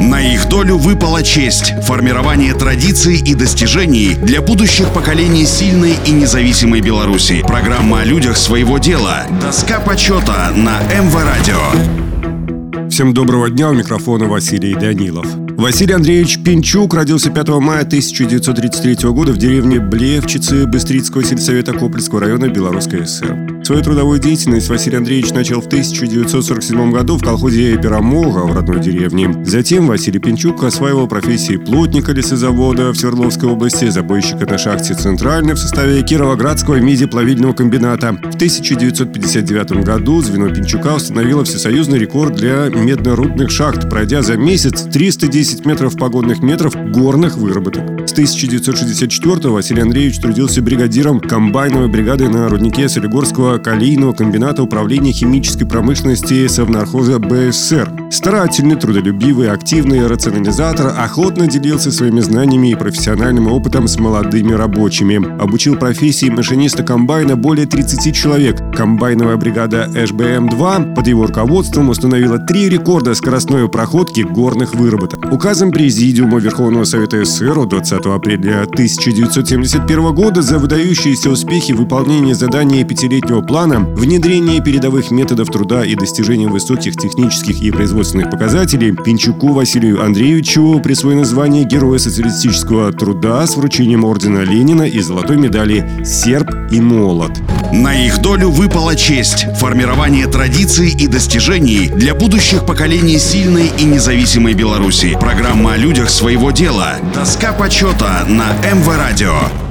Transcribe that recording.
На их долю выпала честь – формирование традиций и достижений для будущих поколений сильной и независимой Беларуси. Программа о людях своего дела. Доска почета на МВ Радио. Всем доброго дня, у микрофона Василий Данилов. Василий Андреевич Пинчук родился 5 мая 1933 года в деревне Блевчицы Быстрицкого сельсовета Копольского района Белорусской ССР. Свою трудовую деятельность Василий Андреевич начал в 1947 году в колхозе Перамога в родной деревне. Затем Василий Пинчук осваивал профессии плотника лесозавода в Свердловской области, забойщика на шахте «Центральной» в составе Кировоградского медиплавильного комбината. В 1959 году звено Пинчука установило всесоюзный рекорд для меднорудных шахт, пройдя за месяц 310 метров погодных метров горных выработок. С 1964 Василий Андреевич трудился бригадиром комбайновой бригады на руднике Солигорского калийного комбината управления химической промышленности Совнархоза БССР. Старательный, трудолюбивый, активный рационализатор охотно делился своими знаниями и профессиональным опытом с молодыми рабочими. Обучил профессии машиниста комбайна более 30 человек. Комбайновая бригада ШБМ-2 под его руководством установила три рекорда скоростной проходки горных выработок. Указом Президиума Верховного Совета СССР 20 апреля 1971 года за выдающиеся успехи выполнения задания пятилетнего плана, внедрение передовых методов труда и достижение высоких технических и производственных показателей Пинчуку Василию Андреевичу присвоено звание Героя социалистического труда с вручением ордена Ленина и золотой медали «Серб и молот». На их долю выпала честь – формирование традиций и достижений для будущих поколений сильной и независимой Беларуси. Программа о людях своего дела. Доска почета на МВ Радио.